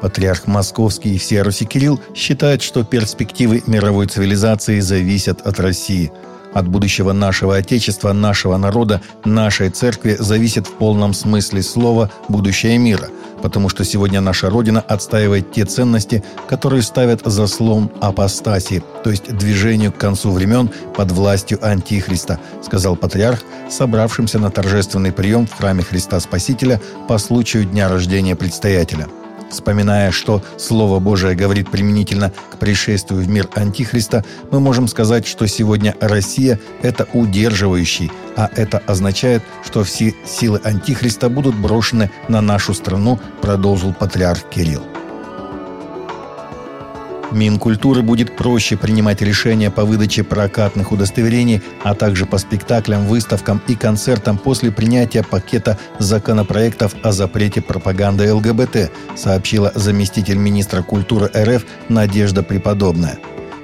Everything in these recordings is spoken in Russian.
Патриарх Московский и всея Руси Кирилл считает, что перспективы мировой цивилизации зависят от России. От будущего нашего Отечества, нашего народа, нашей церкви зависит в полном смысле слова будущее мира, потому что сегодня наша Родина отстаивает те ценности, которые ставят заслон апостасии, то есть движению к концу времен под властью Антихриста, сказал патриарх, собравшимся на торжественный прием в храме Христа Спасителя по случаю дня рождения предстоятеля – Вспоминая, что Слово Божие говорит применительно к пришествию в мир Антихриста, мы можем сказать, что сегодня Россия – это удерживающий, а это означает, что все силы Антихриста будут брошены на нашу страну, продолжил патриарх Кирилл. Минкультуры будет проще принимать решения по выдаче прокатных удостоверений, а также по спектаклям, выставкам и концертам после принятия пакета законопроектов о запрете пропаганды ЛГБТ, сообщила заместитель министра культуры РФ Надежда Преподобная.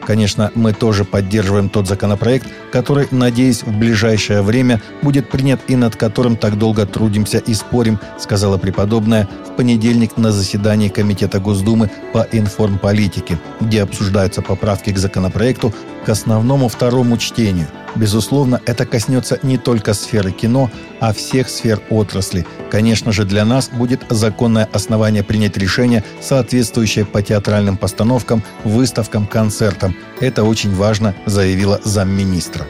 Конечно, мы тоже поддерживаем тот законопроект, который, надеюсь, в ближайшее время будет принят и над которым так долго трудимся и спорим, сказала преподобная в понедельник на заседании Комитета Госдумы по информполитике, где обсуждаются поправки к законопроекту к основному второму чтению – Безусловно, это коснется не только сферы кино, а всех сфер отрасли. Конечно же, для нас будет законное основание принять решение, соответствующее по театральным постановкам, выставкам, концертам. Это очень важно, заявила замминистра.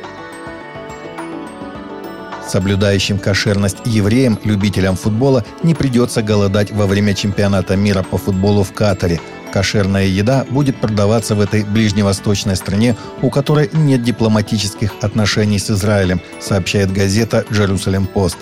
Соблюдающим кошерность евреям, любителям футбола, не придется голодать во время чемпионата мира по футболу в Катаре – Кошерная еда будет продаваться в этой ближневосточной стране, у которой нет дипломатических отношений с Израилем, сообщает газета «Джерусалем Пост».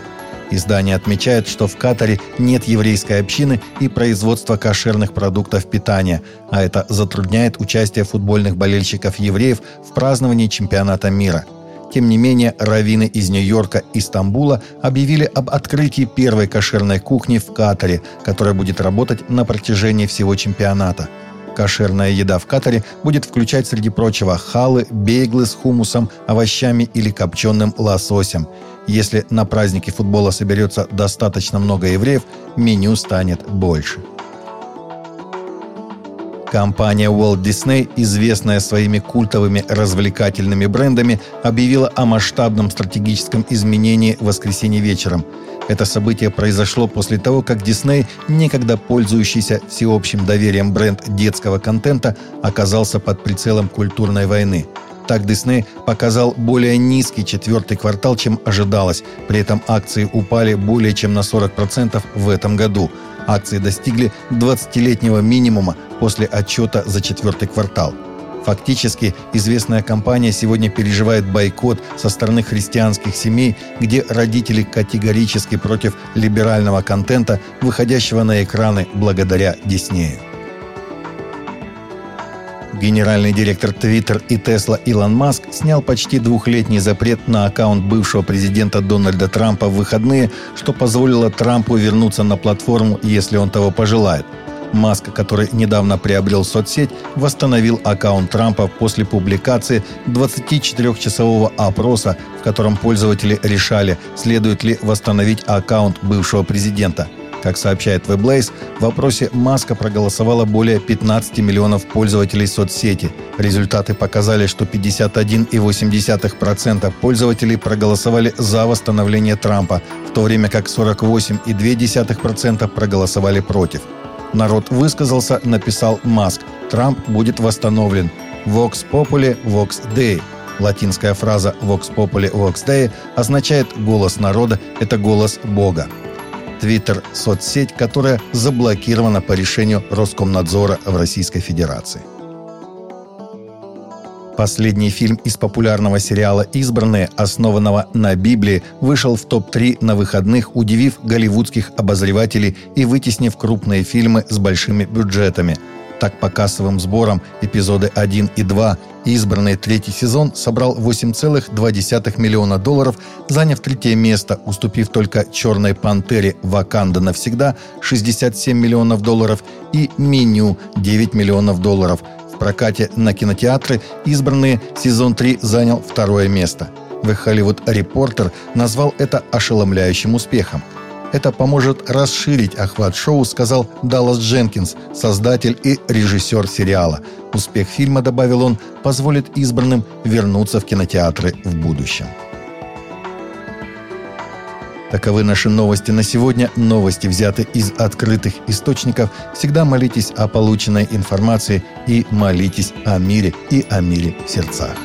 Издание отмечает, что в Катаре нет еврейской общины и производства кошерных продуктов питания, а это затрудняет участие футбольных болельщиков-евреев в праздновании чемпионата мира – тем не менее, раввины из Нью-Йорка и Стамбула объявили об открытии первой кошерной кухни в Катаре, которая будет работать на протяжении всего чемпионата. Кошерная еда в Катаре будет включать, среди прочего, халы, бейглы с хумусом, овощами или копченым лососем. Если на празднике футбола соберется достаточно много евреев, меню станет больше. Компания Walt Disney, известная своими культовыми развлекательными брендами, объявила о масштабном стратегическом изменении в воскресенье вечером. Это событие произошло после того, как Disney, некогда пользующийся всеобщим доверием бренд детского контента, оказался под прицелом культурной войны. Так Disney показал более низкий четвертый квартал, чем ожидалось. При этом акции упали более чем на 40% в этом году – Акции достигли 20-летнего минимума после отчета за четвертый квартал. Фактически, известная компания сегодня переживает бойкот со стороны христианских семей, где родители категорически против либерального контента, выходящего на экраны благодаря Диснею. Генеральный директор Twitter и Tesla Илон Маск снял почти двухлетний запрет на аккаунт бывшего президента Дональда Трампа в выходные, что позволило Трампу вернуться на платформу, если он того пожелает. Маск, который недавно приобрел соцсеть, восстановил аккаунт Трампа после публикации 24-часового опроса, в котором пользователи решали, следует ли восстановить аккаунт бывшего президента – как сообщает WebLace, в вопросе Маска проголосовало более 15 миллионов пользователей соцсети. Результаты показали, что 51,8% пользователей проголосовали за восстановление Трампа, в то время как 48,2% проголосовали против. Народ высказался, написал Маск. Трамп будет восстановлен. Vox Populi, Vox Dei. Латинская фраза Vox Populi, Vox Dei означает «голос народа» – это голос Бога. Твиттер – соцсеть, которая заблокирована по решению Роскомнадзора в Российской Федерации. Последний фильм из популярного сериала «Избранные», основанного на Библии, вышел в топ-3 на выходных, удивив голливудских обозревателей и вытеснив крупные фильмы с большими бюджетами – так, по кассовым сборам эпизоды 1 и 2 избранный третий сезон собрал 8,2 миллиона долларов, заняв третье место, уступив только «Черной пантере» «Ваканда навсегда» 67 миллионов долларов и «Меню» 9 миллионов долларов. В прокате на кинотеатры избранные сезон 3 занял второе место. The Hollywood Reporter назвал это ошеломляющим успехом – Это поможет расширить охват шоу, сказал Даллас Дженкинс, создатель и режиссер сериала. Успех фильма, добавил он, позволит избранным вернуться в кинотеатры в будущем. Таковы наши новости на сегодня. Новости взяты из открытых источников. Всегда молитесь о полученной информации и молитесь о мире и о мире в сердцах.